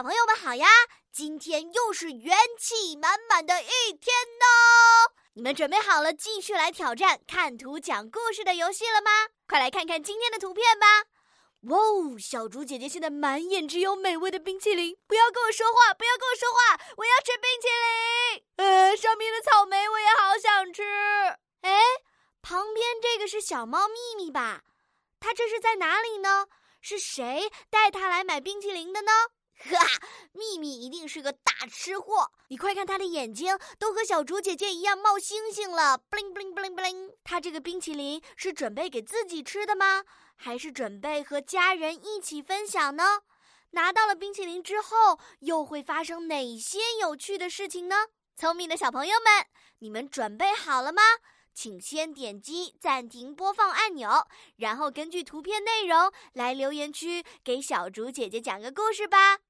小朋友们好呀！今天又是元气满满的一天呢。你们准备好了继续来挑战看图讲故事的游戏了吗？快来看看今天的图片吧！哇哦，小猪姐姐现在满眼只有美味的冰淇淋，不要跟我说话，不要跟我说话，我要吃冰淇淋。呃，上面的草莓我也好想吃。哎，旁边这个是小猫咪咪吧？它这是在哪里呢？是谁带它来买冰淇淋的呢？哈哈，秘密一定是个大吃货。你快看他的眼睛，都和小竹姐姐一样冒星星了，bling bling bling bling。他这个冰淇淋是准备给自己吃的吗？还是准备和家人一起分享呢？拿到了冰淇淋之后，又会发生哪些有趣的事情呢？聪明的小朋友们，你们准备好了吗？请先点击暂停播放按钮，然后根据图片内容来留言区给小竹姐姐讲个故事吧。